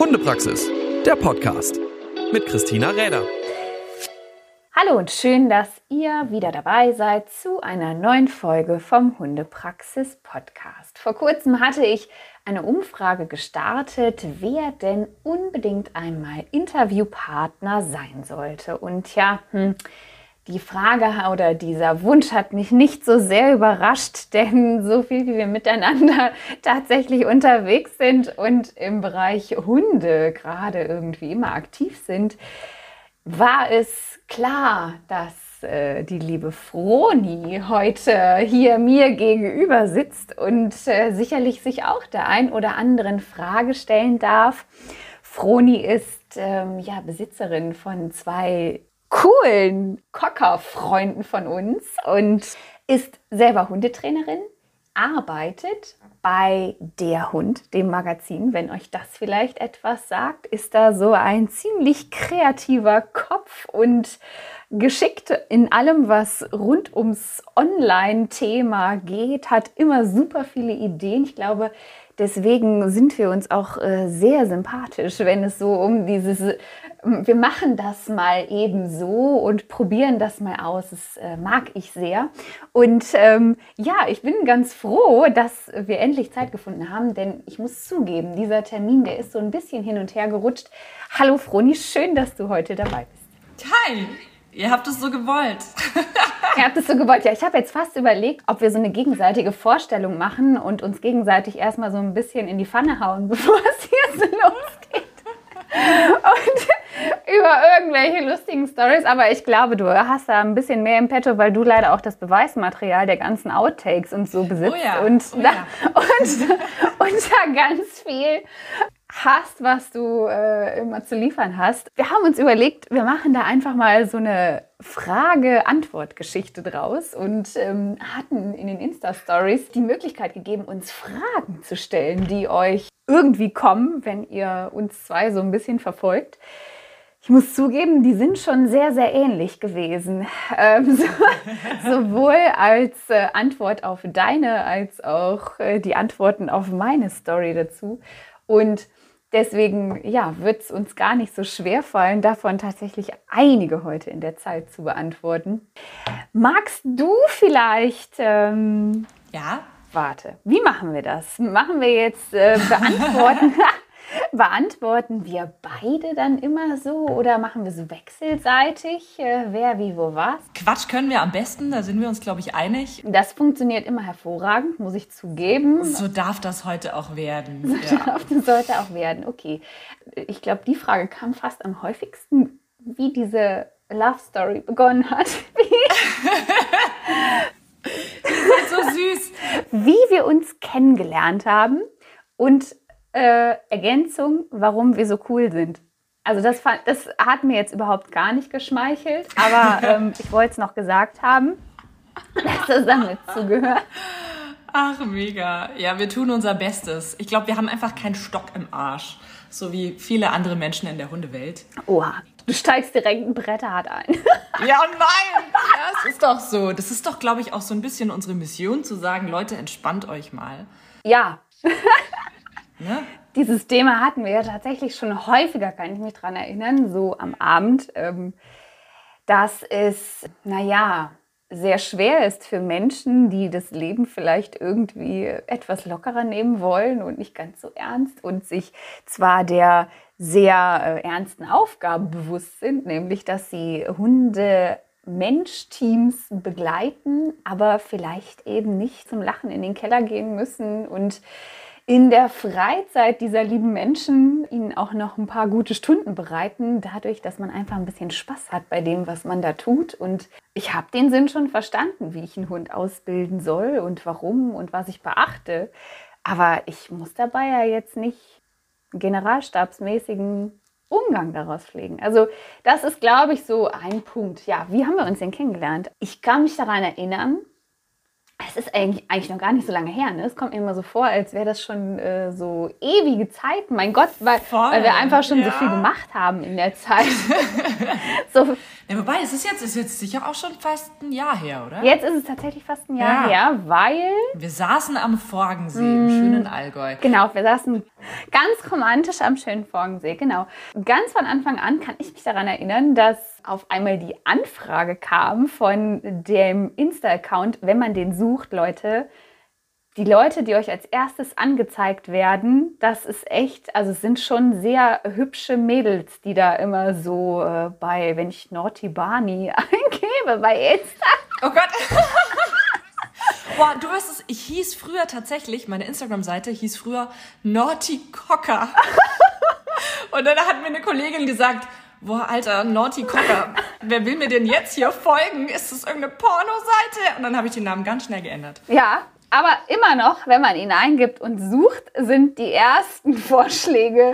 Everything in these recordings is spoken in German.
Hundepraxis, der Podcast mit Christina Räder. Hallo und schön, dass ihr wieder dabei seid zu einer neuen Folge vom Hundepraxis Podcast. Vor kurzem hatte ich eine Umfrage gestartet, wer denn unbedingt einmal Interviewpartner sein sollte. Und ja, hm, die Frage oder dieser Wunsch hat mich nicht so sehr überrascht, denn so viel wie wir miteinander tatsächlich unterwegs sind und im Bereich Hunde gerade irgendwie immer aktiv sind, war es klar, dass äh, die liebe Froni heute hier mir gegenüber sitzt und äh, sicherlich sich auch der ein oder anderen Frage stellen darf. Froni ist ähm, ja Besitzerin von zwei coolen Cocker-Freunden von uns und ist selber Hundetrainerin, arbeitet bei Der Hund, dem Magazin, wenn euch das vielleicht etwas sagt, ist da so ein ziemlich kreativer Kopf und geschickt in allem, was rund ums Online-Thema geht, hat immer super viele Ideen. Ich glaube, deswegen sind wir uns auch äh, sehr sympathisch, wenn es so um dieses wir machen das mal eben so und probieren das mal aus. Das äh, mag ich sehr. Und ähm, ja, ich bin ganz froh, dass wir endlich Zeit gefunden haben, denn ich muss zugeben, dieser Termin, der ist so ein bisschen hin und her gerutscht. Hallo Froni, schön, dass du heute dabei bist. Hi, ihr habt es so gewollt. Ihr habt es so gewollt. Ja, ich habe jetzt fast überlegt, ob wir so eine gegenseitige Vorstellung machen und uns gegenseitig erstmal so ein bisschen in die Pfanne hauen, bevor es hier so losgeht. Und über irgendwelche lustigen Stories, aber ich glaube, du hast da ein bisschen mehr im Petto, weil du leider auch das Beweismaterial der ganzen Outtakes und so besitzt oh ja. und, oh da, ja. und, und da ganz viel hast, was du äh, immer zu liefern hast. Wir haben uns überlegt, wir machen da einfach mal so eine Frage-Antwort-Geschichte draus und ähm, hatten in den Insta-Stories die Möglichkeit gegeben, uns Fragen zu stellen, die euch irgendwie kommen, wenn ihr uns zwei so ein bisschen verfolgt. Ich muss zugeben, die sind schon sehr, sehr ähnlich gewesen. Ähm, so, sowohl als äh, Antwort auf deine als auch äh, die Antworten auf meine Story dazu. Und deswegen ja, wird es uns gar nicht so schwer fallen, davon tatsächlich einige heute in der Zeit zu beantworten. Magst du vielleicht ähm, Ja, Warte, wie machen wir das? Machen wir jetzt äh, beantworten? beantworten wir beide dann immer so oder machen wir so wechselseitig, äh, wer wie wo was? Quatsch können wir am besten, da sind wir uns, glaube ich, einig. Das funktioniert immer hervorragend, muss ich zugeben. So darf das heute auch werden. So Ja. darf- das sollte auch werden. Okay, ich glaube, die Frage kam fast am häufigsten, wie diese Love Story begonnen hat. So süß. wie wir uns kennengelernt haben und äh, Ergänzung, warum wir so cool sind. Also das, fand, das hat mir jetzt überhaupt gar nicht geschmeichelt, aber ähm, ich wollte es noch gesagt haben, dass das damit zugehört. Ach, mega. Ja, wir tun unser Bestes. Ich glaube, wir haben einfach keinen Stock im Arsch. So wie viele andere Menschen in der Hundewelt. Oha, du steigst direkt ein Bretterhard ein. Ja, nein! Ja, es ist doch so. Das ist doch, glaube ich, auch so ein bisschen unsere Mission, zu sagen, Leute, entspannt euch mal. ja, Ne? dieses Thema hatten wir ja tatsächlich schon häufiger, kann ich mich dran erinnern, so am Abend, ähm, dass es, naja, sehr schwer ist für Menschen, die das Leben vielleicht irgendwie etwas lockerer nehmen wollen und nicht ganz so ernst und sich zwar der sehr äh, ernsten Aufgabe bewusst sind, nämlich dass sie Hunde Mensch-Teams begleiten, aber vielleicht eben nicht zum Lachen in den Keller gehen müssen und in der Freizeit dieser lieben Menschen ihnen auch noch ein paar gute Stunden bereiten, dadurch, dass man einfach ein bisschen Spaß hat bei dem, was man da tut. Und ich habe den Sinn schon verstanden, wie ich einen Hund ausbilden soll und warum und was ich beachte. Aber ich muss dabei ja jetzt nicht generalstabsmäßigen Umgang daraus pflegen. Also das ist, glaube ich, so ein Punkt. Ja, wie haben wir uns denn kennengelernt? Ich kann mich daran erinnern, es ist eigentlich, eigentlich noch gar nicht so lange her. Ne? Es kommt mir immer so vor, als wäre das schon äh, so ewige Zeit. Mein Gott, weil, weil wir einfach schon so ja. viel gemacht haben in der Zeit. so, Ja, wobei, es ist jetzt, ist jetzt sicher auch schon fast ein Jahr her, oder? Jetzt ist es tatsächlich fast ein Jahr Ja. her, weil Wir saßen am Forgensee im schönen Allgäu. Genau, wir saßen ganz romantisch am schönen Forgensee, genau. Ganz von Anfang an kann ich mich daran erinnern, dass auf einmal die Anfrage kam von dem Insta-Account, wenn man den sucht, Leute, die Leute, die euch als erstes angezeigt werden, das ist echt, also es sind schon sehr hübsche Mädels, die da immer so äh, bei, wenn ich Naughty Barney eingebe, bei Insta. Oh Gott. Boah, du weißt es, ich hieß früher tatsächlich, meine Instagram-Seite hieß früher Naughty Cocker. Und dann hat mir eine Kollegin gesagt, boah, Alter, Naughty Cocker, wer will mir denn jetzt hier folgen? Ist das irgendeine Pornoseite? Und dann habe ich den Namen ganz schnell geändert. Ja, aber immer noch, wenn man ihn eingibt und sucht, sind die ersten Vorschläge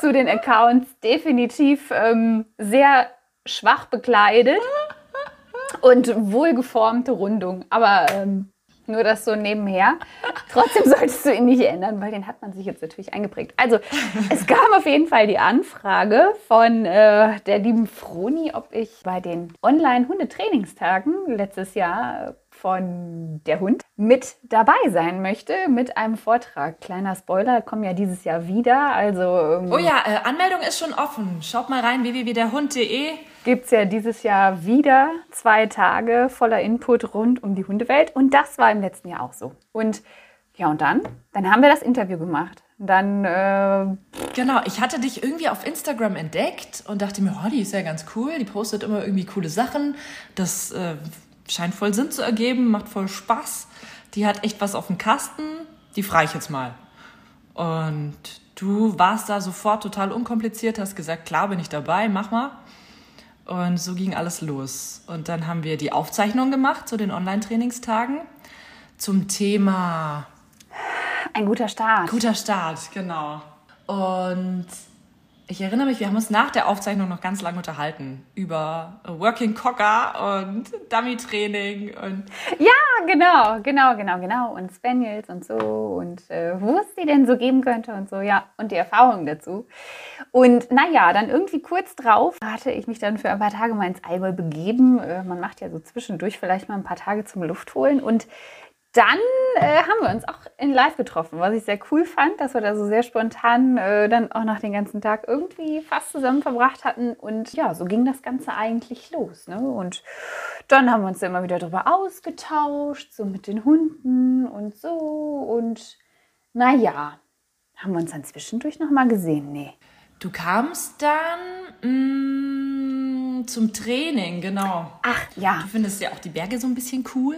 zu den Accounts definitiv ähm, sehr schwach bekleidet und wohlgeformte Rundung. Aber ähm, nur das so nebenher. Trotzdem solltest du ihn nicht ändern, weil den hat man sich jetzt natürlich eingeprägt. Also, es gab auf jeden Fall die Anfrage von äh, der lieben Froni, ob ich bei den Online-Hundetrainingstagen letztes Jahr äh, von der Hund mit dabei sein möchte mit einem Vortrag. Kleiner Spoiler, kommen ja dieses Jahr wieder. Also ähm, Oh ja, äh, Anmeldung ist schon offen. Schaut mal rein, www.derhund.de. gibt es ja dieses Jahr wieder zwei Tage voller Input rund um die Hundewelt. Und das war im letzten Jahr auch so. Und ja, und dann? Dann haben wir das Interview gemacht. Dann, äh, Genau, ich hatte dich irgendwie auf Instagram entdeckt und dachte mir, oh, die ist ja ganz cool, die postet immer irgendwie coole Sachen. Das äh, scheint voll Sinn zu ergeben, macht voll Spaß. Die hat echt was auf dem Kasten, die frage ich jetzt mal. Und du warst da sofort total unkompliziert, hast gesagt, klar bin ich dabei, mach mal. Und so ging alles los. Und dann haben wir die Aufzeichnung gemacht zu den Online-Trainingstagen zum Thema ein guter Start. Guter Start, genau. Und ich erinnere mich, wir haben uns nach der Aufzeichnung noch ganz lange unterhalten über Working Cocker und Dummy-Training und Ja, genau, genau, genau, genau. Und Spaniels und so und äh, wo es die denn so geben könnte und so, ja. Und die Erfahrungen dazu. Und naja, dann irgendwie kurz drauf hatte ich mich dann für ein paar Tage mal ins Allgäu begeben. Äh, man macht ja so zwischendurch vielleicht mal ein paar Tage zum Luftholen und dann äh, haben wir uns auch in Live getroffen, was ich sehr cool fand, dass wir da so sehr spontan äh, dann auch nach den ganzen Tag irgendwie fast zusammen verbracht hatten. Und ja, so ging das Ganze eigentlich los. Ne? Und dann haben wir uns immer wieder darüber ausgetauscht, so mit den Hunden und so. Und naja, haben wir uns dann zwischendurch nochmal gesehen? Nee. du kamst dann mh, zum Training, genau. Ach ja, Du findest ja auch die Berge so ein bisschen cool.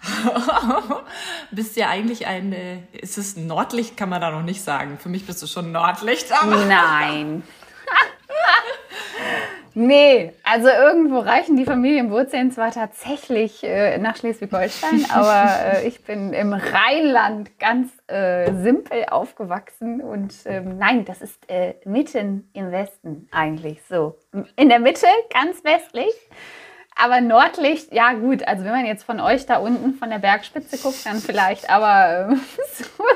bist ja eigentlich eine, ist es Nordlicht, kann man da noch nicht sagen. Für mich bist du schon Nordlicht, Nein. nee, also irgendwo reichen die Familienwurzeln zwar tatsächlich äh, nach Schleswig-Holstein, aber äh, ich bin im Rheinland ganz äh, simpel aufgewachsen und ähm, nein, das ist äh, mitten im Westen eigentlich so. In der Mitte, ganz westlich. Aber Nordlicht, ja gut, also wenn man jetzt von euch da unten von der Bergspitze guckt, dann vielleicht, aber äh, so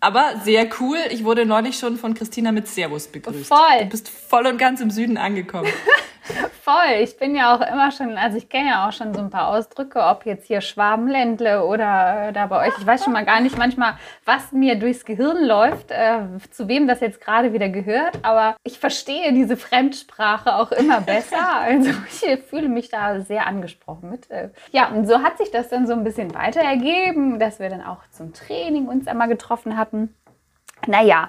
Aber sehr cool. Ich wurde neulich schon von Christina mit Servus begrüßt. Voll. Du bist voll und ganz im Süden angekommen. Voll. Ich bin ja auch immer schon, also ich kenne ja auch schon so ein paar Ausdrücke, ob jetzt hier Schwabenländle oder äh, da bei euch. Ich weiß schon mal gar nicht manchmal, was mir durchs Gehirn läuft, äh, zu wem das jetzt gerade wieder gehört. Aber ich verstehe diese Fremdsprache auch immer besser. Also ich fühle mich da sehr angesprochen mit. Äh. Ja, und so hat sich das dann so ein bisschen weiter ergeben, dass wir dann auch zum Training uns einmal getroffen hatten. Naja,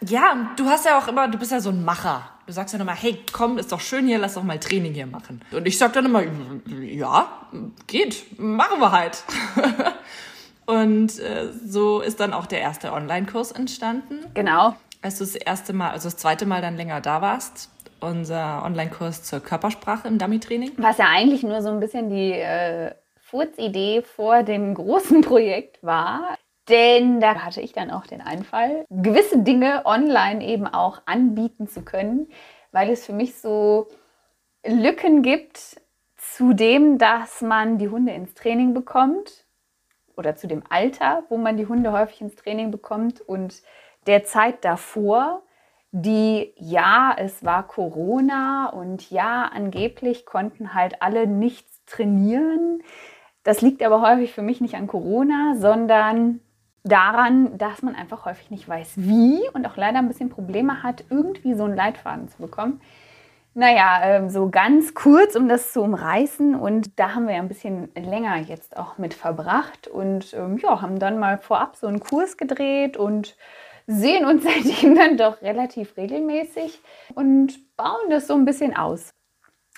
Ja, und du hast ja auch immer, du bist ja so ein Macher. Du sagst ja immer, hey, komm, ist doch schön hier, lass doch mal Training hier machen. Und ich sag dann immer, ja, geht, machen wir halt. Und äh, so ist dann auch der erste Online-Kurs entstanden. genau. Als du das erste Mal, also das zweite Mal dann länger da warst, unser Online-Kurs zur Körpersprache im Dummy-Training. Was ja eigentlich nur so ein bisschen die äh, Furzidee vor dem großen Projekt war. Denn da hatte ich dann auch den Einfall, gewisse Dinge online eben auch anbieten zu können, weil es für mich so Lücken gibt zu dem, dass man die Hunde ins Training bekommt oder zu dem Alter, wo man die Hunde häufig ins Training bekommt und der Zeit davor, die, ja, es war Corona und ja, angeblich konnten halt alle nichts trainieren. Das liegt aber häufig für mich nicht an Corona, sondern daran, dass man einfach häufig nicht weiß, wie und auch leider ein bisschen Probleme hat, irgendwie so einen Leitfaden zu bekommen. Naja, ähm, so ganz kurz, um das zu umreißen. Und da haben wir ja ein bisschen länger jetzt auch mit verbracht und ähm, ja, haben dann mal vorab so einen Kurs gedreht und sehen uns seitdem dann doch relativ regelmäßig und bauen das so ein bisschen aus.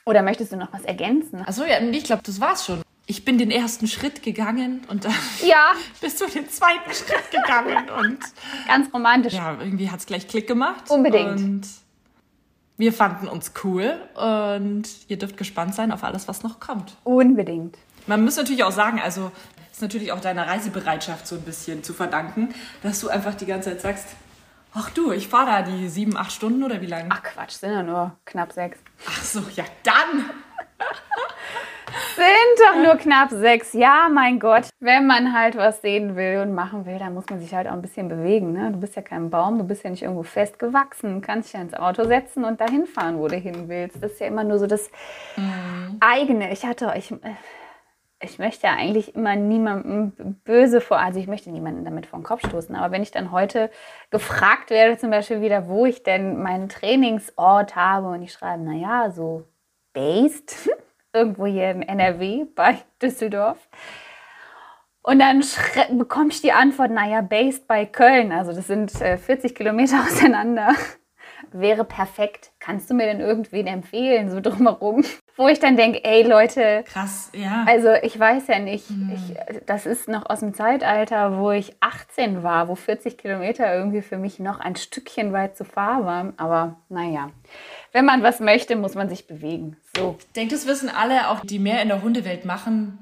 Oder möchtest du noch was ergänzen? Achso, ja, ich glaube, das war's schon. Ich bin den ersten Schritt gegangen und dann ja. bist du den zweiten Schritt gegangen und ganz romantisch. Ja, irgendwie hat es gleich Klick gemacht. Unbedingt. Und wir fanden uns cool und ihr dürft gespannt sein auf alles, was noch kommt. Unbedingt. Man muss natürlich auch sagen, also ist natürlich auch deiner Reisebereitschaft so ein bisschen zu verdanken, dass du einfach die ganze Zeit sagst, ach du, ich fahre da die sieben, acht Stunden oder wie lange? Ach Quatsch, sind ja nur knapp sechs. Ach so, ja dann. sind doch nur knapp sechs. Ja, mein Gott. Wenn man halt was sehen will und machen will, dann muss man sich halt auch ein bisschen bewegen. Ne? Du bist ja kein Baum, du bist ja nicht irgendwo festgewachsen. Du kannst dich ja ins Auto setzen und dahin fahren, wo du hin willst. Das ist ja immer nur so das mhm. eigene. Ich hatte euch. Ich möchte ja eigentlich immer niemandem böse vor, also ich möchte niemanden damit vor den Kopf stoßen. Aber wenn ich dann heute gefragt werde, zum Beispiel wieder, wo ich denn meinen Trainingsort habe und ich schreibe, naja, so based, irgendwo hier in NRW bei Düsseldorf. Und dann bekomme ich die Antwort, naja, based bei Köln, also das sind äh, 40 Kilometer auseinander, wäre perfekt. Kannst du mir denn irgendwen empfehlen, so drumherum? Wo ich dann denke, ey Leute, krass, ja. Also ich weiß ja nicht, mhm. ich, das ist noch aus dem Zeitalter, wo ich 18 war, wo 40 Kilometer irgendwie für mich noch ein Stückchen weit zu fahren war. Aber naja wenn man was möchte, muss man sich bewegen. So. Ich denke, das wissen alle, auch die mehr in der Hundewelt machen,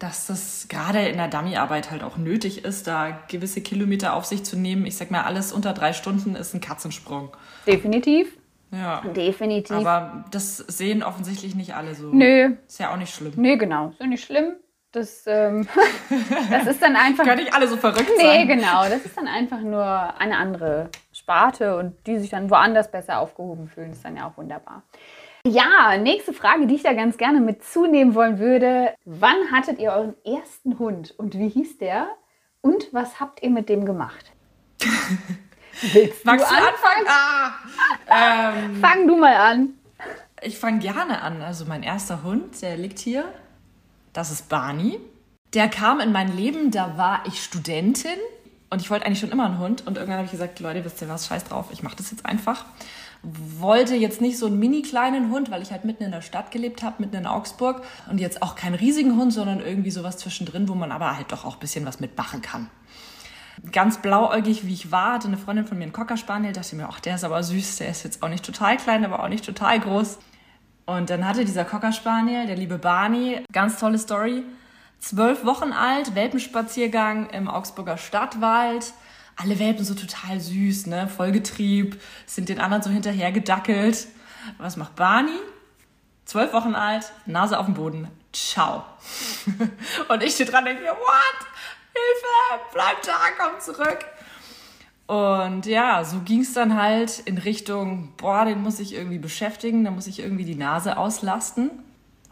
dass das gerade in der Dummyarbeit halt auch nötig ist, da gewisse Kilometer auf sich zu nehmen. Ich sag mal, alles unter drei Stunden ist ein Katzensprung. Definitiv. Ja. Definitiv. Aber das sehen offensichtlich nicht alle so. Nö. Ist ja auch nicht schlimm. Nö, genau. Ist ja nicht schlimm. Das, ähm, das ist dann einfach. Können nicht alle so verrückt nee, sein. Nee, genau. Das ist dann einfach nur eine andere Sparte und die sich dann woanders besser aufgehoben fühlen, ist dann ja auch wunderbar. Ja, nächste Frage, die ich da ganz gerne mit zunehmen wollen würde. Wann hattet ihr euren ersten Hund und wie hieß der? Und was habt ihr mit dem gemacht? Willst Magst du, anfangen? Ah, ähm, Fang du mal an. Ich fange gerne an. Also mein erster Hund, der liegt hier. Das ist Barney. Der kam in mein Leben, da war ich Studentin und ich wollte eigentlich schon immer einen Hund. Und irgendwann habe ich gesagt, Leute, wisst ihr was, scheiß drauf, ich mache das jetzt einfach. Wollte jetzt nicht so einen mini kleinen Hund, weil ich halt mitten in der Stadt gelebt habe, mitten in Augsburg. Und jetzt auch keinen riesigen Hund, sondern irgendwie sowas zwischendrin, wo man aber halt doch auch ein bisschen was mitmachen kann. Ganz blauäugig, wie ich war, hatte eine Freundin von mir einen Cocker Spaniel, dachte mir, ach, der ist aber süß, der ist jetzt auch nicht total klein, aber auch nicht total groß. Und dann hatte dieser Cocker Spaniel, der liebe Barney, ganz tolle Story, zwölf Wochen alt, Welpenspaziergang im Augsburger Stadtwald. Alle Welpen so total süß, ne? Vollgetrieb, sind den anderen so hinterher gedackelt. Was macht Barney? Zwölf Wochen alt, Nase auf dem Boden. Ciao. Und ich stehe dran und denke mir, what? Hilfe, bleib da, komm zurück. Und ja, so ging es dann halt in Richtung, boah, den muss ich irgendwie beschäftigen, da muss ich irgendwie die Nase auslasten.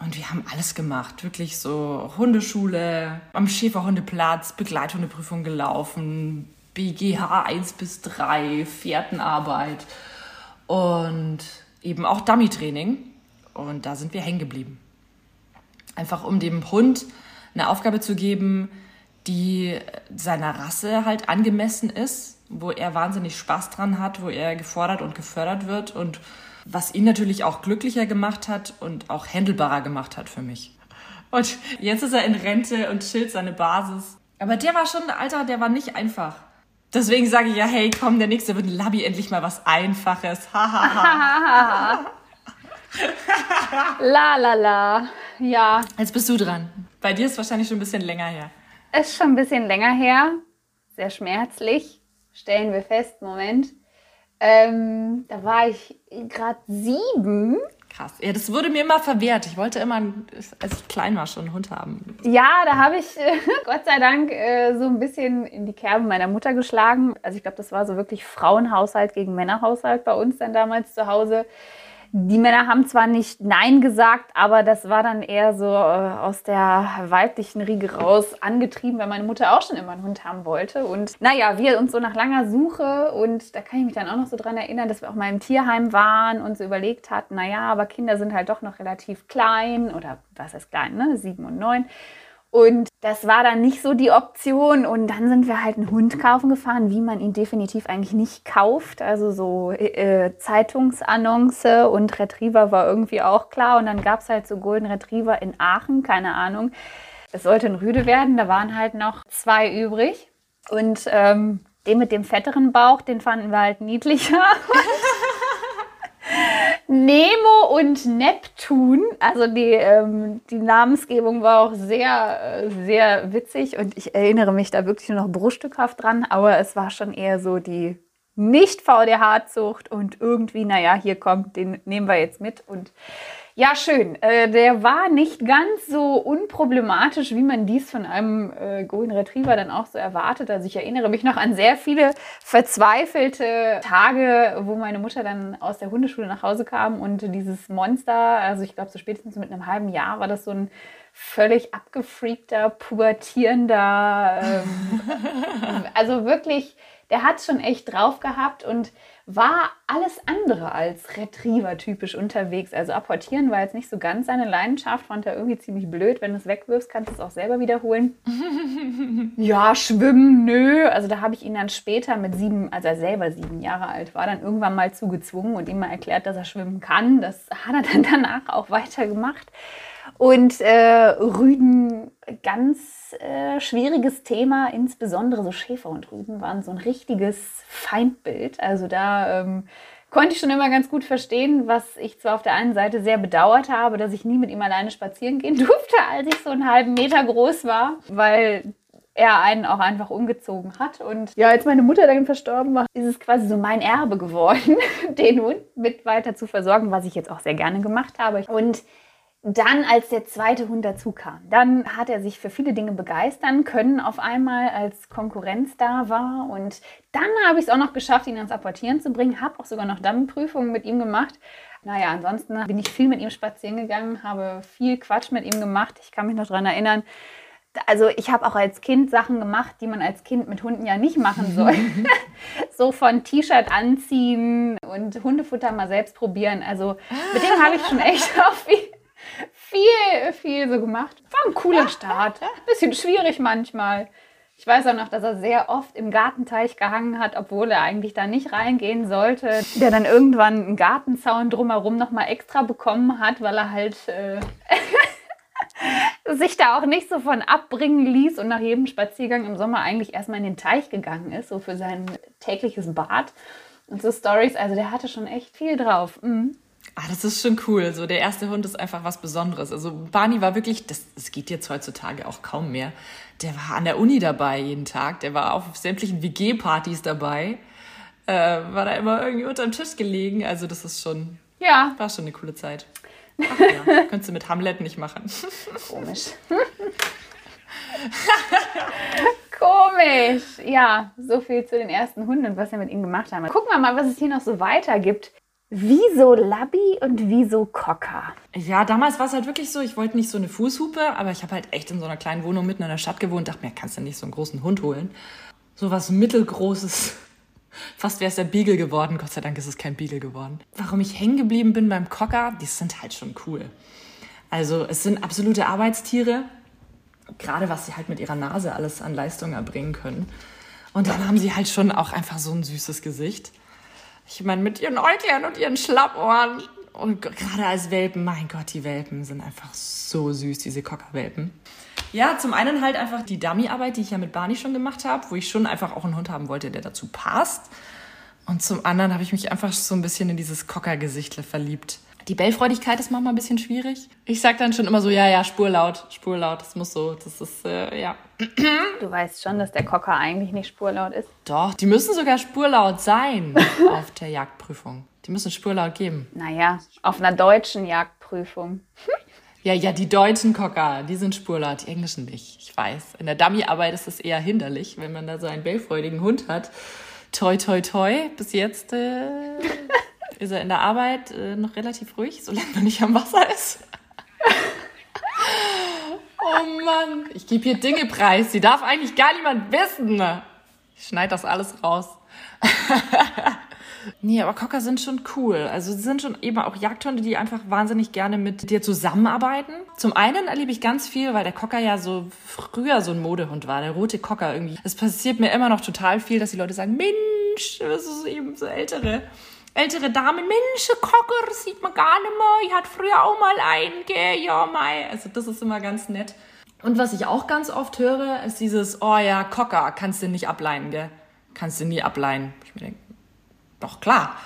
Und wir haben alles gemacht, wirklich so Hundeschule, am Schäferhundeplatz, Begleithundeprüfung gelaufen, BGH 1 bis 3, Fährtenarbeit und eben auch Dummy-Training. Und da sind wir hängen geblieben. Einfach um dem Hund eine Aufgabe zu geben, die seiner Rasse halt angemessen ist, wo er wahnsinnig Spaß dran hat, wo er gefordert und gefördert wird und was ihn natürlich auch glücklicher gemacht hat und auch händelbarer gemacht hat für mich. Und jetzt ist er in Rente und chillt seine Basis. Aber der war schon, Alter, der war nicht einfach. Deswegen sage ich ja, hey, komm, der nächste wird ein Labi endlich mal was Einfaches. la la la. Ja. Jetzt bist du dran. Bei dir ist es wahrscheinlich schon ein bisschen länger her. Ist schon ein bisschen länger her. Sehr schmerzlich. Stellen wir fest. Moment. Ähm, da war ich gerade sieben. Krass. Ja, das wurde mir immer verwehrt. Ich wollte immer, als ich klein war, schon einen Hund haben. Ja, da habe ich äh, Gott sei Dank äh, so ein bisschen in die Kerbe meiner Mutter geschlagen. Also ich glaube, das war so wirklich Frauenhaushalt gegen Männerhaushalt bei uns dann damals zu Hause. Die Männer haben zwar nicht Nein gesagt, aber das war dann eher so äh, aus der weiblichen Riege raus angetrieben, weil meine Mutter auch schon immer einen Hund haben wollte. Und naja, wir uns so nach langer Suche und da kann ich mich dann auch noch so dran erinnern, dass wir auch mal im Tierheim waren und so überlegt hatten, naja, aber Kinder sind halt doch noch relativ klein oder was heißt klein, ne? Sieben und neun. Und das war dann nicht so die Option. Und dann sind wir halt einen Hund kaufen gefahren, wie man ihn definitiv eigentlich nicht kauft. Also so äh, Zeitungsannonce und Retriever war irgendwie auch klar. Und dann gab es halt so Golden Retriever in Aachen, keine Ahnung. Es sollte ein Rüde werden, da waren halt noch zwei übrig. Und ähm, den mit dem fetteren Bauch, den fanden wir halt niedlicher. Nemo und Neptun. Also die, ähm, die Namensgebung war auch sehr, sehr witzig und ich erinnere mich da wirklich nur noch bruchstückhaft dran, aber es war schon eher so die nicht VDH-Zucht und irgendwie, naja, hier kommt, den nehmen wir jetzt mit und ja, schön. Äh, der war nicht ganz so unproblematisch, wie man dies von einem äh, Golden Retriever dann auch so erwartet. Also ich erinnere mich noch an sehr viele verzweifelte Tage, wo meine Mutter dann aus der Hundeschule nach Hause kam und dieses Monster, also ich glaube so spätestens mit einem halben Jahr war das so ein völlig abgefreakter, pubertierender, ähm, also wirklich, der hat schon echt drauf gehabt und war alles andere als Retriever-typisch unterwegs. Also apportieren war jetzt nicht so ganz seine Leidenschaft, fand er irgendwie ziemlich blöd. Wenn du es wegwirfst, kannst du es auch selber wiederholen. ja, schwimmen, nö. Also da habe ich ihn dann später mit sieben, als er selber sieben Jahre alt war, dann irgendwann mal zugezwungen und ihm mal erklärt, dass er schwimmen kann. Das hat er dann danach auch weitergemacht. Und äh, Rüden, ganz äh, schwieriges Thema, insbesondere so Schäferhundrüden waren so ein richtiges Feindbild. Also da ähm, konnte ich schon immer ganz gut verstehen, was ich zwar auf der einen Seite sehr bedauert habe, dass ich nie mit ihm alleine spazieren gehen durfte, als ich so einen halben Meter groß war, weil er einen auch einfach umgezogen hat. Und ja, als meine Mutter dann verstorben war, ist es quasi so mein Erbe geworden, den Hund mit weiter zu versorgen, was ich jetzt auch sehr gerne gemacht habe. Und dann, als der zweite Hund dazu kam, dann hat er sich für viele Dinge begeistern können, auf einmal als Konkurrenz da war. Und dann habe ich es auch noch geschafft, ihn ans Apportieren zu bringen, habe auch sogar noch Dummy-Prüfungen mit ihm gemacht. Naja, ansonsten bin ich viel mit ihm spazieren gegangen, habe viel Quatsch mit ihm gemacht. Ich kann mich noch daran erinnern, also ich habe auch als Kind Sachen gemacht, die man als Kind mit Hunden ja nicht machen soll. so von T-Shirt anziehen und Hundefutter mal selbst probieren. Also mit dem habe ich schon echt auch viel, viel, viel so gemacht. War ein cooler Start. Bisschen schwierig manchmal. Ich weiß auch noch, dass er sehr oft im Gartenteich gehangen hat, obwohl er eigentlich da nicht reingehen sollte. Der dann irgendwann einen Gartenzaun drumherum nochmal extra bekommen hat, weil er halt äh, sich da auch nicht so von abbringen ließ und nach jedem Spaziergang im Sommer eigentlich erstmal in den Teich gegangen ist, so für sein tägliches Bad. Und so Stories, also der hatte schon echt viel drauf. Mhm. Ah, das ist schon cool. So, der erste Hund ist einfach was Besonderes. Also Barney war wirklich, das, das geht jetzt heutzutage auch kaum mehr. Der war an der Uni dabei jeden Tag. Der war auf sämtlichen WG-Partys dabei. Äh, war da immer irgendwie unterm Tisch gelegen. Also das ist schon, ja, war schon eine coole Zeit. Ach ja, könntest du mit Hamlet nicht machen. Komisch. Komisch. Ja, so viel zu den ersten Hunden und was wir mit ihnen gemacht haben. Gucken wir mal, was es hier noch so weiter gibt. Wieso Labby und wieso Cocker? Ja, damals war es halt wirklich so, ich wollte nicht so eine Fußhupe, aber ich habe halt echt in so einer kleinen Wohnung mitten in der Stadt gewohnt, dachte mir, kannst du nicht so einen großen Hund holen? So was mittelgroßes. Fast wäre es der Beagle geworden. Gott sei Dank ist es kein Beagle geworden. Warum ich hängen geblieben bin beim Cocker, die sind halt schon cool. Also es sind absolute Arbeitstiere, gerade was sie halt mit ihrer Nase alles an Leistung erbringen können. Und dann haben sie halt schon auch einfach so ein süßes Gesicht. Ich meine, mit ihren Äuglern und ihren Schlappohren. Und gerade als Welpen, mein Gott, die Welpen sind einfach so süß, diese Cockerwelpen. Ja, zum einen halt einfach die Dummy-Arbeit, die ich ja mit Barney schon gemacht habe, wo ich schon einfach auch einen Hund haben wollte, der dazu passt. Und zum anderen habe ich mich einfach so ein bisschen in dieses Cocker-Gesichtle verliebt. Die Bellfreudigkeit ist manchmal ein bisschen schwierig. Ich sag dann schon immer so, ja, ja, spurlaut, spurlaut, das muss so, das ist, äh, ja. Du weißt schon, dass der Cocker eigentlich nicht spurlaut ist. Doch, die müssen sogar spurlaut sein auf der Jagdprüfung. Die müssen Spurlaut geben. Naja, auf einer deutschen Jagdprüfung. Ja, ja, die deutschen Cocker, die sind spurlaut, die englischen nicht. Ich weiß. In der Dummyarbeit ist es eher hinderlich, wenn man da so einen bellfreudigen Hund hat. Toi, toi, toi. Bis jetzt äh, ist er in der Arbeit äh, noch relativ ruhig, solange man nicht am Wasser ist. oh Mann, ich gebe hier Dinge preis. Die darf eigentlich gar niemand wissen. Ich schneide das alles raus. Nee, aber Cocker sind schon cool. Also sie sind schon eben auch Jagdhunde, die einfach wahnsinnig gerne mit dir zusammenarbeiten. Zum einen erlebe ich ganz viel, weil der Cocker ja so früher so ein Modehund war, der rote Cocker irgendwie. Es passiert mir immer noch total viel, dass die Leute sagen, Mensch, das ist eben so ältere ältere Damen, Mensch, Cocker, sieht man gar nicht mehr. Ich hatte früher auch mal einen, gell, ja, mei. Also das ist immer ganz nett. Und was ich auch ganz oft höre, ist dieses, oh ja, Cocker, kannst du nicht ableihen, gell? Kannst du nie ableihen. Ich mir denke, doch klar.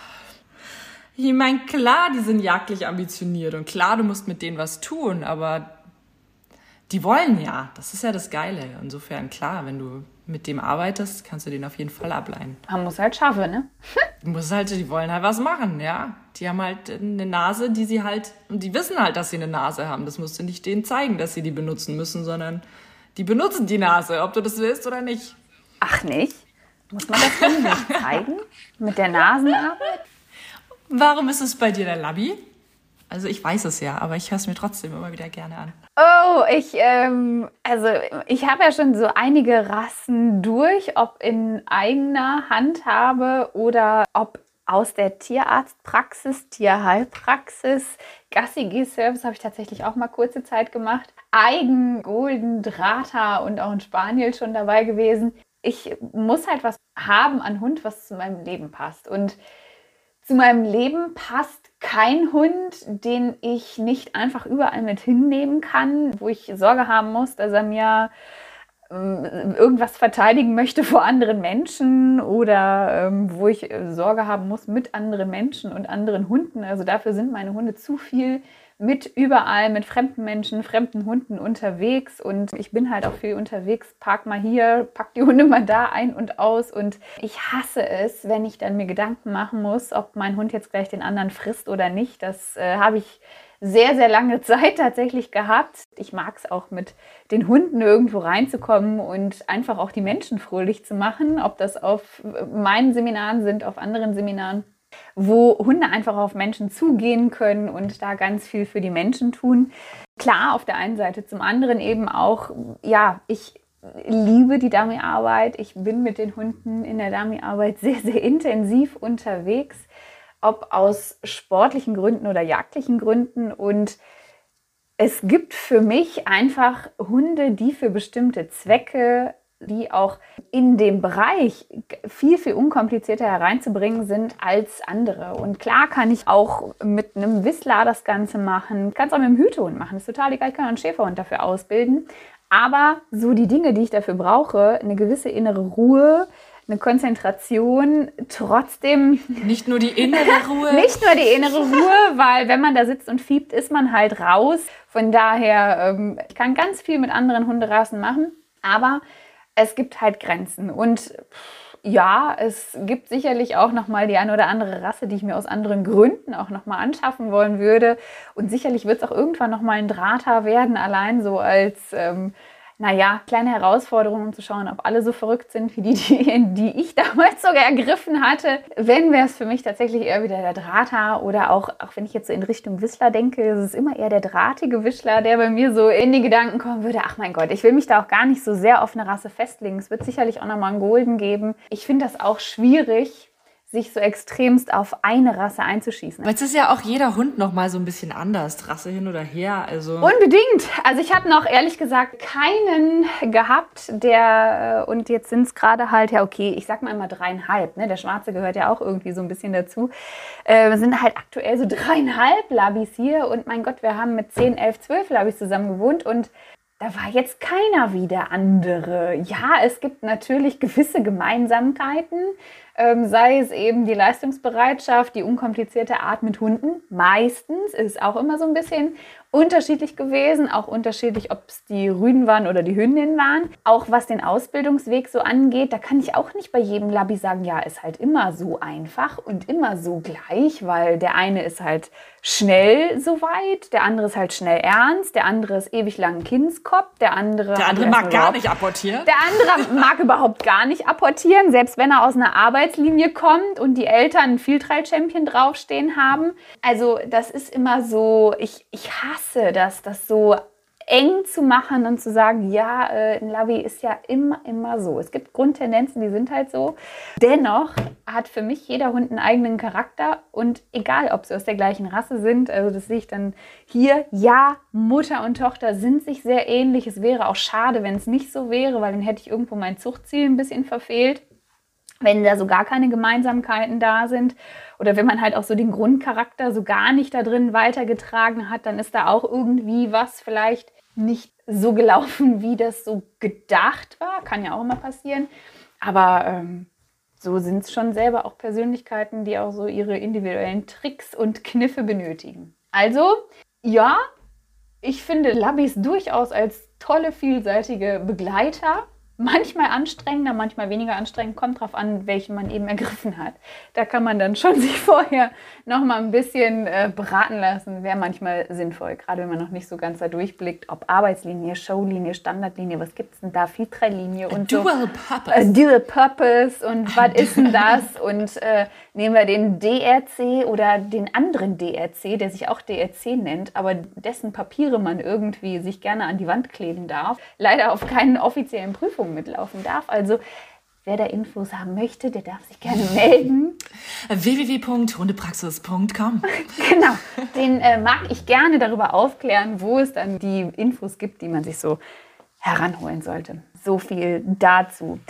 Ich meine, klar, die sind jagdlich ambitioniert und klar, du musst mit denen was tun, aber die wollen ja. Das ist ja das Geile. Insofern, klar, wenn du mit dem arbeitest, kannst du den auf jeden Fall ableihen. Man muss halt schaffen, ne? Du musst halt, die wollen halt was machen, ja. Die haben halt eine Nase, die sie halt, und die wissen halt, dass sie eine Nase haben. Das musst du nicht denen zeigen, dass sie die benutzen müssen, sondern die benutzen die Nase, ob du das willst oder nicht. Ach nicht? Muss man das denn nicht zeigen? Mit der Nasenarbeit? Warum ist es bei dir der Labby? Also ich weiß es ja, aber ich höre es mir trotzdem immer wieder gerne an. Oh, ich, ähm, also ich habe ja schon so einige Rassen durch, ob in eigener Handhabe oder ob aus der Tierarztpraxis, Tierheilpraxis, Gassi-G-Service habe ich tatsächlich auch mal kurze Zeit gemacht. Eigen, Golden, Drata und auch ein Spaniel schon dabei gewesen ich muss halt was haben an Hund, was zu meinem Leben passt. Und zu meinem Leben passt kein Hund, den ich nicht einfach überall mit hinnehmen kann, wo ich Sorge haben muss, dass er mir ähm, irgendwas verteidigen möchte vor anderen Menschen oder ähm, wo ich Sorge haben muss mit anderen Menschen und anderen Hunden. Also dafür sind meine Hunde zu viel mit überall, mit fremden Menschen, fremden Hunden unterwegs. Und ich bin halt auch viel unterwegs, park mal hier, pack die Hunde mal da ein und aus. Und ich hasse es, wenn ich dann mir Gedanken machen muss, ob mein Hund jetzt gleich den anderen frisst oder nicht. Das äh, habe ich sehr, sehr lange Zeit tatsächlich gehabt. Ich mag es auch mit den Hunden irgendwo reinzukommen und einfach auch die Menschen fröhlich zu machen, ob das auf meinen Seminaren sind, auf anderen Seminaren wo Hunde einfach auf Menschen zugehen können und da ganz viel für die Menschen tun. Klar, auf der einen Seite, zum anderen eben auch, ja, ich liebe die Dummy-Arbeit. Ich bin mit den Hunden in der Dummy-Arbeit sehr, sehr intensiv unterwegs, ob aus sportlichen Gründen oder jagdlichen Gründen. Und es gibt für mich einfach Hunde, die für bestimmte Zwecke die auch in dem Bereich viel, viel unkomplizierter hereinzubringen sind als andere. Und klar kann ich auch mit einem Whistler das Ganze machen, kann es auch mit einem Hütehund machen, das ist total egal, ich kann einen Schäferhund dafür ausbilden. Aber so die Dinge, die ich dafür brauche, eine gewisse innere Ruhe, eine Konzentration, trotzdem. Nicht nur die innere Ruhe. nicht nur die innere Ruhe, weil wenn man da sitzt und fiebt, ist man halt raus. Von daher, ähm, ich kann ganz viel mit anderen Hunderassen machen, aber es gibt halt Grenzen. Und ja, es gibt sicherlich auch noch mal die eine oder andere Rasse, die ich mir aus anderen Gründen auch noch mal anschaffen wollen würde. Und sicherlich wird es auch irgendwann noch mal ein Drahter werden, allein so als ähm, naja, kleine Herausforderung, um zu schauen, ob alle so verrückt sind wie die, die, die ich damals sogar ergriffen hatte. Wenn wäre es für mich tatsächlich eher wieder der Drahter oder auch, auch wenn ich jetzt so in Richtung Whistler denke, ist es immer eher der drahtige Whistler, der bei mir so in die Gedanken kommen würde, ach mein Gott, ich will mich da auch gar nicht so sehr auf eine Rasse festlegen. Es wird sicherlich auch nochmal einen Golden geben. Ich finde das auch schwierig, sich so extremst auf eine Rasse einzuschießen. Weil es ist ja auch jeder Hund noch mal so ein bisschen anders, Rasse hin oder her. Also unbedingt. Also ich habe noch ehrlich gesagt keinen gehabt, der äh, und jetzt sind es gerade halt ja okay. Ich sag mal immer dreieinhalb. Ne? Der Schwarze gehört ja auch irgendwie so ein bisschen dazu. Äh, wir sind halt aktuell so dreieinhalb Labis hier und mein Gott, wir haben mit zehn, elf, zwölf Labis zusammen gewohnt und da war jetzt keiner wie der andere. Ja, es gibt natürlich gewisse Gemeinsamkeiten, ähm, sei es eben die Leistungsbereitschaft, die unkomplizierte Art mit Hunden. Meistens ist auch immer so ein bisschen. Unterschiedlich gewesen, auch unterschiedlich, ob es die Rüden waren oder die Hündinnen waren. Auch was den Ausbildungsweg so angeht, da kann ich auch nicht bei jedem Labby sagen, ja, ist halt immer so einfach und immer so gleich, weil der eine ist halt schnell so weit, der andere ist halt schnell ernst, der andere ist ewig lang Kindskopf, der andere der andere mag gar nicht apportieren. Der andere mag überhaupt gar nicht apportieren, selbst wenn er aus einer Arbeitslinie kommt und die Eltern ein Field-Trail-Champion draufstehen haben. Also das ist immer so, ich, ich hasse das, das so eng zu machen und zu sagen, ja, äh, ein Lavi ist ja immer, immer so. Es gibt Grundtendenzen, die sind halt so. Dennoch hat für mich jeder Hund einen eigenen Charakter und egal, ob sie aus der gleichen Rasse sind, also das sehe ich dann hier, ja, Mutter und Tochter sind sich sehr ähnlich. Es wäre auch schade, wenn es nicht so wäre, weil dann hätte ich irgendwo mein Zuchtziel ein bisschen verfehlt wenn da so gar keine Gemeinsamkeiten da sind oder wenn man halt auch so den Grundcharakter so gar nicht da drin weitergetragen hat, dann ist da auch irgendwie was vielleicht nicht so gelaufen, wie das so gedacht war. Kann ja auch immer passieren. Aber ähm, so sind es schon selber auch Persönlichkeiten, die auch so ihre individuellen Tricks und Kniffe benötigen. Also, ja, ich finde Labbys durchaus als tolle, vielseitige Begleiter manchmal anstrengender, manchmal weniger anstrengend, kommt drauf an, welchen man eben ergriffen hat. Da kann man dann schon sich vorher noch mal ein bisschen äh, beraten lassen, wäre manchmal sinnvoll, gerade wenn man noch nicht so ganz da durchblickt, ob Arbeitslinie, Showlinie, Standardlinie, was gibt es denn da, Filtrelinie und Dual so. Purpose. Äh, Dual Purpose und was ist denn das? Und äh, nehmen wir den DRC oder den anderen DRC, der sich auch DRC nennt, aber dessen Papiere man irgendwie sich gerne an die Wand kleben darf, leider auf keinen offiziellen Prüfungen Prüfung mitlaufen darf. Also wer da Infos haben möchte, der darf sich gerne melden. www.hundepraxis.com Genau, den äh, mag ich gerne darüber aufklären, wo es dann die Infos gibt, die man sich so heranholen sollte. So viel dazu.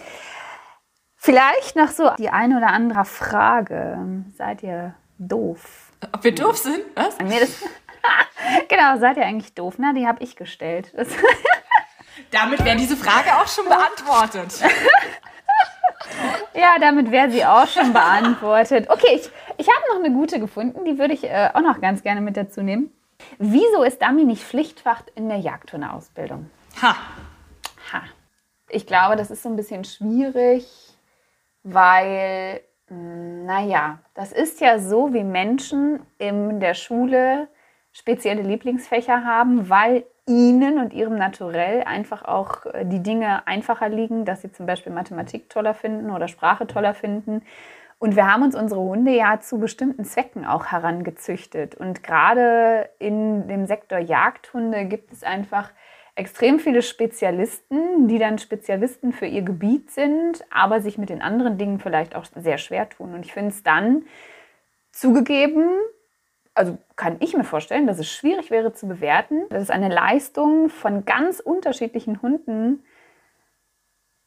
Vielleicht noch so die eine oder andere Frage. Seid ihr doof? Ob wir doof sind? Was? Nee, das genau, seid ihr eigentlich doof? Na, die habe ich gestellt. Damit wäre diese Frage auch schon beantwortet. ja, damit wäre sie auch schon beantwortet. Okay, ich, ich habe noch eine gute gefunden, die würde ich äh, auch noch ganz gerne mit dazu nehmen. Wieso ist Dummy nicht Pflichtfach in der Jagdhundeausbildung? Ha. Ha. Ich glaube, das ist so ein bisschen schwierig, weil, naja, das ist ja so, wie Menschen in der Schule spezielle Lieblingsfächer haben, weil ihnen und ihrem Naturell einfach auch äh, die Dinge einfacher liegen, dass sie zum Beispiel Mathematik toller finden oder Sprache toller finden. Und wir haben uns unsere Hunde ja zu bestimmten Zwecken auch herangezüchtet. Und gerade in dem Sektor Jagdhunde gibt es einfach extrem viele Spezialisten, die dann Spezialisten für ihr Gebiet sind, aber sich mit den anderen Dingen vielleicht auch sehr schwer tun. Und ich finde es dann zugegeben also kann ich mir vorstellen, dass es schwierig wäre zu bewerten, dass es eine Leistung von ganz unterschiedlichen Hunden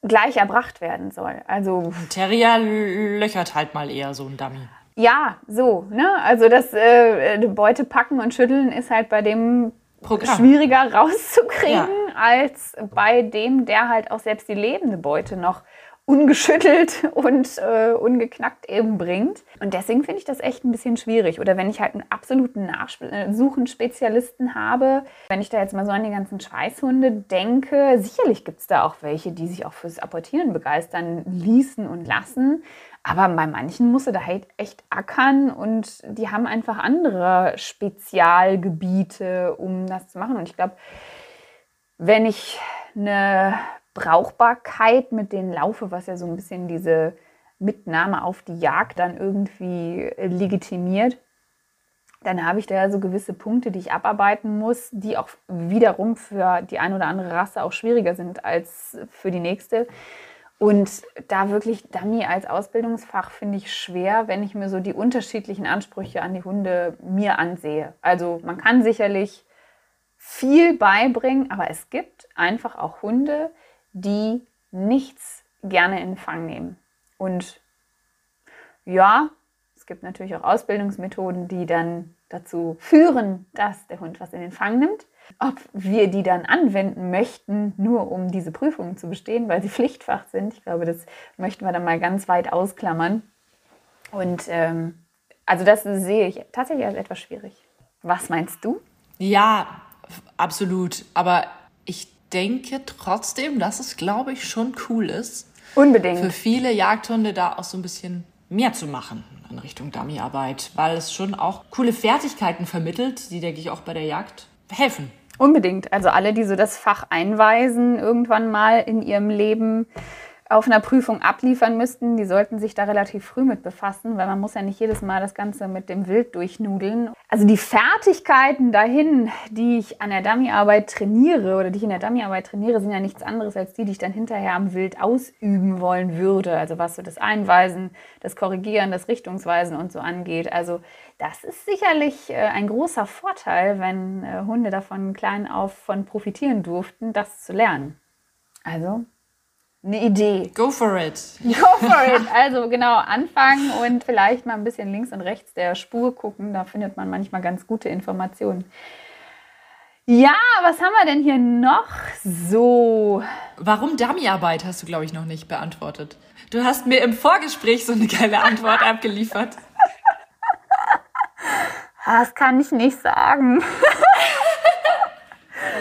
gleich erbracht werden soll. Also Terrier löchert halt mal eher so ein Dummy. Ja, so. Ne? Also das äh, Beute packen und schütteln ist halt bei dem Programm. schwieriger rauszukriegen ja. als bei dem, der halt auch selbst die lebende Beute noch ungeschüttelt und äh, ungeknackt eben bringt. Und deswegen finde ich das echt ein bisschen schwierig. Oder wenn ich halt einen absoluten Nachsuchen-Spezialisten äh, habe, wenn ich da jetzt mal so an die ganzen Schweißhunde denke, sicherlich gibt es da auch welche, die sich auch fürs Apportieren begeistern ließen und lassen. Aber bei manchen musst du da halt echt ackern und die haben einfach andere Spezialgebiete, um das zu machen. Und ich glaube, wenn ich eine Brauchbarkeit mit denen laufe, was ja so ein bisschen diese Mitnahme auf die Jagd dann irgendwie äh, legitimiert, dann habe ich da so gewisse Punkte, die ich abarbeiten muss, die auch wiederum für die eine oder andere Rasse auch schwieriger sind als für die nächste. Und da wirklich Dummy als Ausbildungsfach finde ich schwer, wenn ich mir so die unterschiedlichen Ansprüche an die Hunde mir ansehe. Also man kann sicherlich viel beibringen, aber es gibt einfach auch Hunde, die nichts gerne in Fang nehmen. Und ja, es gibt natürlich auch Ausbildungsmethoden, die dann dazu führen, dass der Hund was in den Fang nimmt. Ob wir die dann anwenden möchten, nur um diese Prüfungen zu bestehen, weil sie Pflichtfach sind, ich glaube, das möchten wir dann mal ganz weit ausklammern. Und ähm, also das sehe ich tatsächlich als etwas schwierig. Was meinst du? Ja, Absolut. Aber ich denke trotzdem, dass es, glaube ich, schon cool ist. Unbedingt. Für viele Jagdhunde da auch so ein bisschen mehr zu machen in Richtung Dummyarbeit, weil es schon auch coole Fertigkeiten vermittelt, die, denke ich, auch bei der Jagd helfen. Unbedingt. Also alle, die so das Fach einweisen, irgendwann mal in ihrem Leben auf einer Prüfung abliefern müssten, die sollten sich da relativ früh mit befassen, weil man muss ja nicht jedes Mal das Ganze mit dem Wild durchnudeln. Also die Fertigkeiten dahin, die ich an der Dummyarbeit trainiere oder die ich in der Dummyarbeit trainiere, sind ja nichts anderes als die, die ich dann hinterher am Wild ausüben wollen würde. Also was so das Einweisen, das Korrigieren, das Richtungsweisen und so angeht. Also das ist sicherlich äh, ein großer Vorteil, wenn äh, Hunde davon klein auf von profitieren durften, das zu lernen. Also eine Idee. Go for it. Go for it. Also genau, anfangen und vielleicht mal ein bisschen links und rechts der Spur gucken. Da findet man manchmal ganz gute Informationen. Ja, was haben wir denn hier noch so? Warum Dummyarbeit hast du, glaube ich, noch nicht beantwortet. Du hast mir im Vorgespräch so eine geile Antwort abgeliefert. Das kann ich nicht sagen.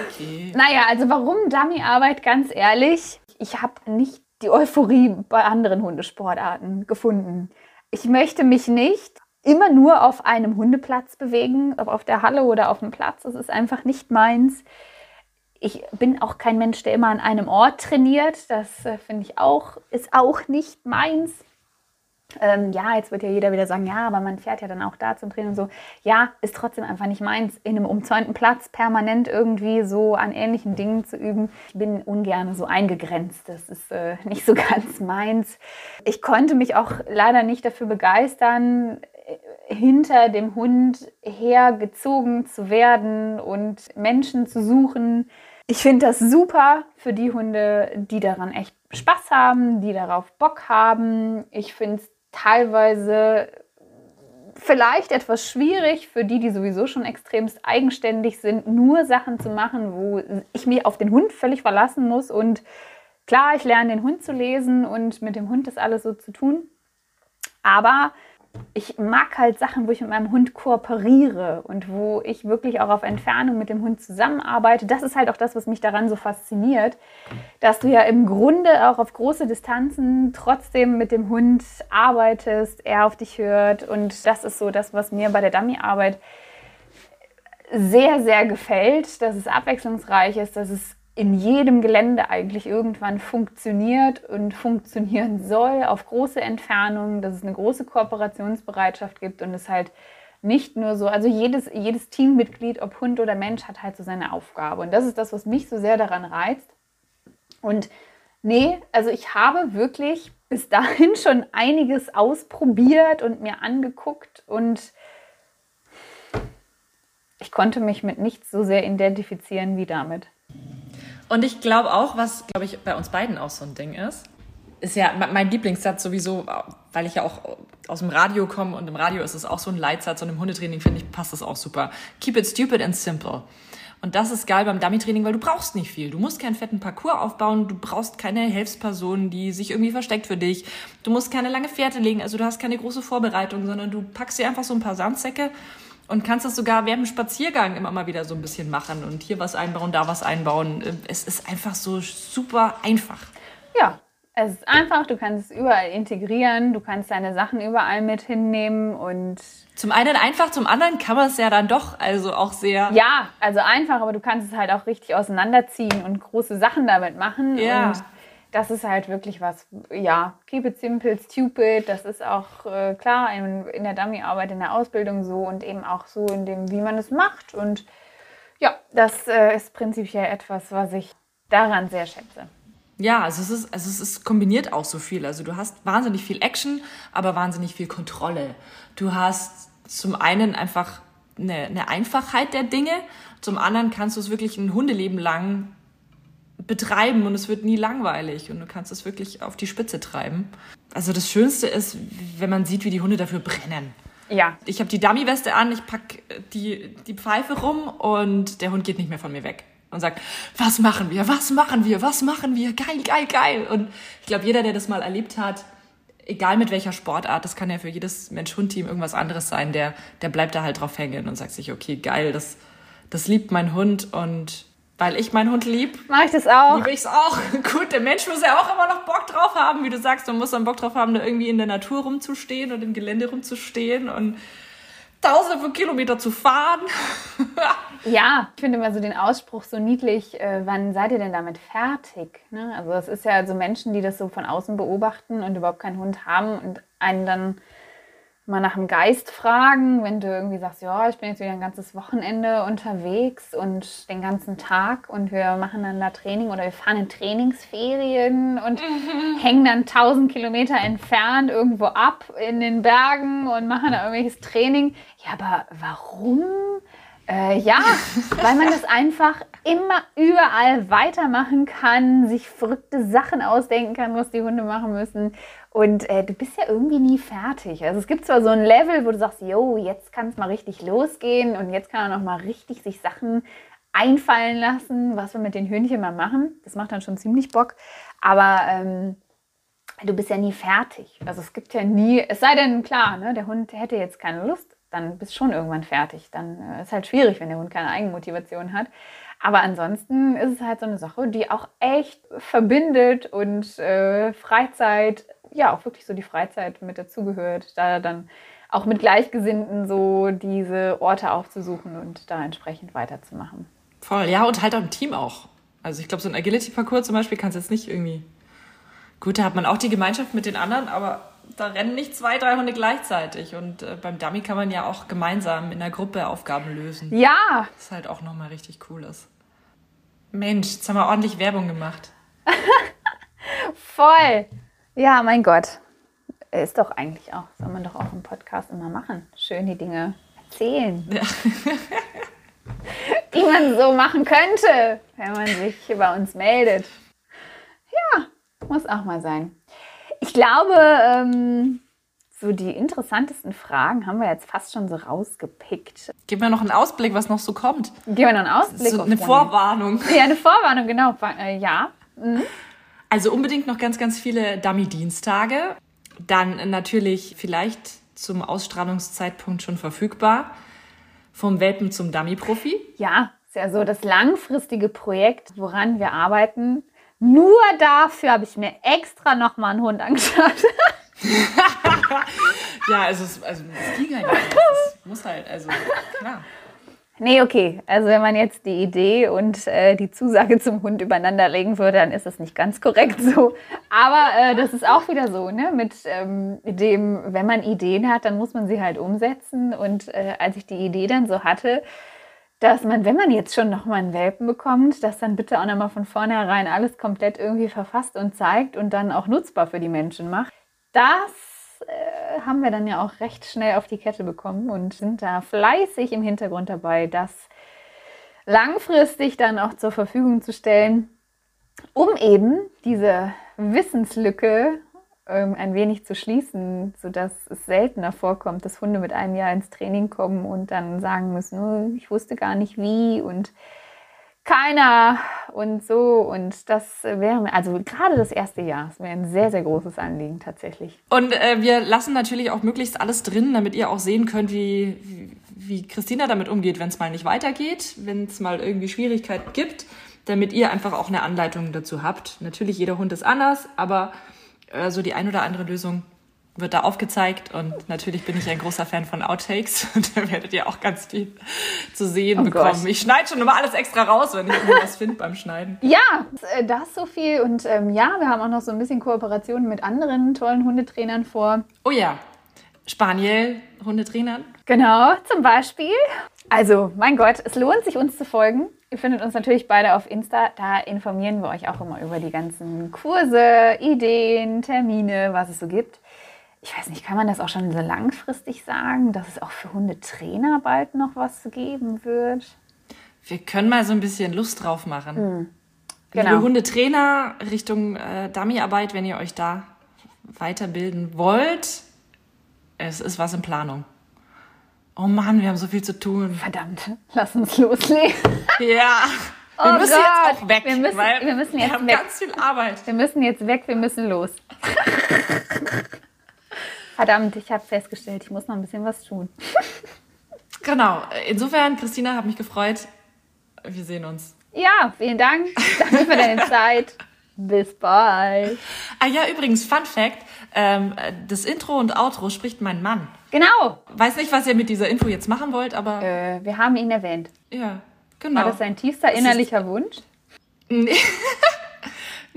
okay. Naja, also warum Dummyarbeit, ganz ehrlich? ich habe nicht die Euphorie bei anderen Hundesportarten gefunden. Ich möchte mich nicht immer nur auf einem Hundeplatz bewegen, ob auf der Halle oder auf dem Platz. Das ist einfach nicht meins. Ich bin auch kein Mensch, der immer an einem Ort trainiert. Das äh, finde ich auch, ist auch nicht meins. Ähm, ja, jetzt wird ja jeder wieder sagen, ja, aber man fährt ja dann auch da zum Training und so. Ja, ist trotzdem einfach nicht meins, in einem umzäunten Platz permanent irgendwie so an ähnlichen Dingen zu üben. Ich bin ungern so eingegrenzt. Das ist äh, nicht so ganz meins. Ich konnte mich auch leider nicht dafür begeistern, äh, hinter dem Hund hergezogen zu werden und Menschen zu suchen. Ich finde das super für die Hunde, die daran echt Spaß haben, die darauf Bock haben. Ich finde es teilweise vielleicht etwas schwierig für die, die sowieso schon extremst eigenständig sind, nur Sachen zu machen, wo ich mich auf den Hund völlig verlassen muss. Und klar, ich lerne den Hund zu lesen und mit dem Hund das alles so zu tun. Aber ich mag halt Sachen, wo ich mit meinem Hund kooperiere und wo ich wirklich auch auf Entfernung mit dem Hund zusammenarbeite. Das ist halt auch das, was mich daran so fasziniert, dass du ja im Grunde auch auf große Distanzen trotzdem mit dem Hund arbeitest, er auf dich hört. Und das ist so das, was mir bei der Dummy-Arbeit sehr, sehr gefällt, dass es abwechslungsreich ist, dass es in jedem Gelände eigentlich irgendwann funktioniert und funktionieren soll auf große Entfernungen, dass es eine große Kooperationsbereitschaft gibt und es halt nicht nur so, also jedes, jedes Teammitglied, ob Hund oder Mensch, hat halt so seine Aufgabe. Und das ist das, was mich so sehr daran reizt. Und nee, also ich habe wirklich bis dahin schon einiges ausprobiert und mir angeguckt und ich konnte mich mit nichts so sehr identifizieren wie damit. Und ich glaube auch, was, glaube ich, bei uns beiden auch so ein Ding ist, ist ja mein Lieblingssatz sowieso, weil ich ja auch aus dem Radio komme und im Radio ist es auch so ein Leitsatz und im Hundetraining finde ich, passt das auch super. Keep it stupid and simple. Und das ist geil beim Dummy-Training, weil du brauchst nicht viel. Du musst keinen fetten Parcours aufbauen, du brauchst keine Hilfsperson, die sich irgendwie versteckt für dich. Du musst keine lange Fährte legen, also du hast keine große Vorbereitung, sondern du packst dir einfach so ein paar Sandsäcke und kannst das sogar während dem Spaziergang immer mal wieder so ein bisschen machen und hier was einbauen, da was einbauen. Es ist einfach so super einfach. Ja, es ist einfach, du kannst es überall integrieren, du kannst deine Sachen überall mit hinnehmen und. Zum einen einfach, zum anderen kann man es ja dann doch also auch sehr. Ja, also einfach, aber du kannst es halt auch richtig auseinanderziehen und große Sachen damit machen. Ja. Und das ist halt wirklich was, ja, keep it simple, stupid. Das ist auch äh, klar in, in der Dummy-Arbeit, in der Ausbildung so und eben auch so in dem, wie man es macht. Und ja, das äh, ist prinzipiell etwas, was ich daran sehr schätze. Ja, also es ist, also es ist kombiniert auch so viel. Also du hast wahnsinnig viel Action, aber wahnsinnig viel Kontrolle. Du hast zum einen einfach eine, eine Einfachheit der Dinge, zum anderen kannst du es wirklich ein Hundeleben lang betreiben und es wird nie langweilig und du kannst es wirklich auf die Spitze treiben. Also das Schönste ist, wenn man sieht, wie die Hunde dafür brennen. Ja. Ich habe die Dummy-Weste an, ich pack die, die Pfeife rum und der Hund geht nicht mehr von mir weg und sagt, was machen wir, was machen wir, was machen wir, geil, geil, geil. Und ich glaube, jeder, der das mal erlebt hat, egal mit welcher Sportart, das kann ja für jedes Mensch-Hund-Team irgendwas anderes sein, der, der bleibt da halt drauf hängen und sagt sich, okay, geil, das, Das liebt mein Hund und weil ich meinen Hund lieb, Mach ich das auch? liebe ich es auch. Gut, der Mensch muss ja auch immer noch Bock drauf haben, wie du sagst, man muss dann Bock drauf haben, da irgendwie in der Natur rumzustehen und im Gelände rumzustehen und tausende von Kilometer zu fahren. Ja, ich finde immer so den Ausspruch so niedlich, äh, wann seid ihr denn damit fertig? Ne? Also es ist ja so Menschen, die das so von außen beobachten und überhaupt keinen Hund haben und einen dann mal nach dem Geist fragen, wenn du irgendwie sagst, ja, ich bin jetzt wieder ein ganzes Wochenende unterwegs und den ganzen Tag und wir machen dann da Training oder wir fahren in Trainingsferien und hängen dann 1000 Kilometer entfernt irgendwo ab in den Bergen und machen da irgendwelches Training. Ja, aber warum? Äh, ja, weil man das einfach immer überall weitermachen kann, sich verrückte Sachen ausdenken kann, was die Hunde machen müssen. Und äh, du bist ja irgendwie nie fertig. Also es gibt zwar so ein Level, wo du sagst, yo, jetzt kann es mal richtig losgehen und jetzt kann er noch mal richtig sich Sachen einfallen lassen, was wir mit den Hühnchen mal machen. Das macht dann schon ziemlich Bock. Aber ähm, du bist ja nie fertig. Also es gibt ja nie, es sei denn, klar, ne, der Hund hätte jetzt keine Lust, dann bist schon irgendwann fertig. Dann äh, ist halt schwierig, wenn der Hund keine Eigenmotivation hat. Aber ansonsten ist es halt so eine Sache, die auch echt verbindet und äh, Freizeit, ja, auch wirklich so die Freizeit mit dazugehört, da dann auch mit Gleichgesinnten so diese Orte aufzusuchen und da entsprechend weiterzumachen. Voll, ja, und halt auch im Team auch. Also ich glaube, so ein Agility-Parcours zum Beispiel kannst du jetzt nicht irgendwie. Gut, da hat man auch die Gemeinschaft mit den anderen, aber da rennen nicht zwei, drei Hunde gleichzeitig. Und äh, beim Dummy kann man ja auch gemeinsam in der Gruppe Aufgaben lösen. Ja, Das halt auch nochmal richtig cool ist. Mensch, jetzt haben wir ordentlich Werbung gemacht. voll. Ja, mein Gott. Ist doch eigentlich auch, soll man doch auch im Podcast immer machen. Schön die Dinge erzählen. Ja. die man so machen könnte, wenn man sich bei uns meldet. Ja, muss auch mal sein. Ich glaube, ähm, so die interessantesten Fragen haben wir jetzt fast schon so rausgepickt. Gib mir noch einen Ausblick, was noch so kommt. Geben wir noch einen Ausblick. So eine. Vorwarnung. Ja, eine Vorwarnung, genau. Äh, ja. Also unbedingt noch ganz, ganz viele Dummy-Dienstage. Dann natürlich vielleicht zum Ausstrahlungszeitpunkt schon verfügbar. Vom Welpen zum Dummy-Profi. Ja, ist ja so das langfristige Projekt, woran wir arbeiten. Nur dafür habe ich mir extra nochmal einen Hund angeschaut. Ja, also es, also es ging halt nicht. Es muss halt, also klar. Nee, okay. Also wenn man jetzt die Idee und äh, die Zusage zum Hund übereinander legen würde, dann ist das nicht ganz korrekt so. Aber äh, das ist auch wieder so, ne? Mit ähm, dem, wenn man Ideen hat, dann muss man sie halt umsetzen. Und äh, als ich die Idee dann so hatte, dass man, wenn man jetzt schon nochmal einen Welpen bekommt, dass dann bitte auch nochmal von vornherein alles komplett irgendwie verfasst und zeigt und dann auch nutzbar für die Menschen macht. Das äh, haben wir dann ja auch recht schnell auf die Kette bekommen und sind da fleißig im Hintergrund dabei, das langfristig dann auch zur Verfügung zu stellen, um eben diese Wissenslücke ähm, ein wenig zu schließen, sodass es seltener vorkommt, dass Hunde mit einem Jahr ins Training kommen und dann sagen müssen, oh, ich wusste gar nicht wie und keiner und so. Und das wäre, mir- also gerade das erste Jahr, das wäre ein sehr, sehr großes Anliegen tatsächlich. Und äh, wir lassen natürlich auch möglichst alles drin, damit ihr auch sehen könnt, wie, wie, wie Christina damit umgeht, wenn es mal nicht weitergeht, wenn es mal irgendwie Schwierigkeiten gibt, damit ihr einfach auch eine Anleitung dazu habt. Natürlich, jeder Hund ist anders, aber äh, so die ein oder andere Lösung wird da aufgezeigt und natürlich bin ich ein großer Fan von Outtakes und da werdet ihr auch ganz viel zu sehen Oh bekommen. Gott. Ich schneide schon immer alles extra raus, wenn ich irgendwas finde beim Schneiden. Ja, äh, das so viel. Und ähm, ja, wir haben auch noch so ein bisschen Kooperationen mit anderen tollen Hundetrainern vor. Oh ja, Spaniel, Hundetrainern. Genau, zum Beispiel. Also, mein Gott, es lohnt sich, uns zu folgen. Ihr findet uns natürlich beide auf Insta. Da informieren wir euch auch immer über die ganzen Kurse, Ideen, Termine, was es so gibt. Ich weiß nicht, kann man das auch schon so langfristig sagen, dass es auch für Hundetrainer bald noch was geben wird? Wir können mal so ein bisschen Lust drauf machen. Genau. Liebe Hundetrainer Richtung äh, Dummyarbeit, wenn ihr euch da weiterbilden wollt, es ist was in Planung. Oh Mann, wir haben so viel zu tun. Verdammt, lass uns loslegen. Ja, wir Oh müssen Gott, jetzt auch weg, wir müssen- weil wir müssen jetzt haben weg. ganz viel Arbeit. Wir müssen jetzt weg, wir müssen los. Verdammt, ich habe festgestellt, ich muss noch ein bisschen was tun. Genau. Insofern, Christina, hat mich gefreut. wir sehen uns. Ja, vielen Dank. Danke für deine Zeit. Bis bald. Ah ja, übrigens, Fun Fact, ähm, das Intro und Outro spricht mein Mann. Genau. Weiß nicht, was ihr mit dieser Info jetzt machen wollt, aber Äh, wir haben ihn erwähnt. ja, genau. War das sein tiefster innerlicher Wunsch?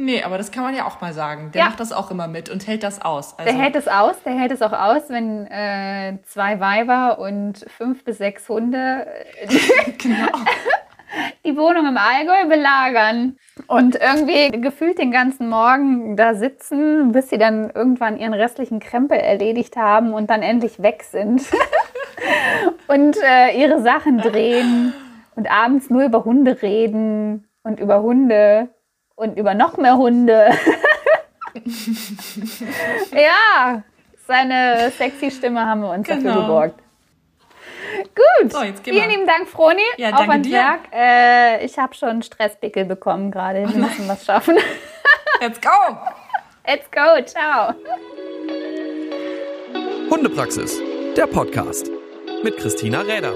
nee, aber das kann man ja auch mal sagen. Der Ja. macht das auch immer mit und hält das aus. Also, Der hält es aus, der hält es auch aus, wenn äh, zwei Weiber und fünf bis sechs Hunde äh, genau. die Wohnung im Allgäu belagern und irgendwie gefühlt den ganzen Morgen da sitzen, bis sie dann irgendwann ihren restlichen Krempel erledigt haben und dann endlich weg sind und äh, ihre Sachen drehen und abends nur über Hunde reden und über Hunde und über noch mehr Hunde. ja, seine sexy Stimme haben wir uns dafür Genau. geborgt. Gut, So, jetzt gehen vielen lieben Dank, Froni. Ja, Auf dir. Werk. Äh, ich habe schon einen Stresspickel bekommen gerade. Wir müssen was schaffen. Let's go! Let's go, ciao. Hundepraxis, der Podcast mit Christina Räder.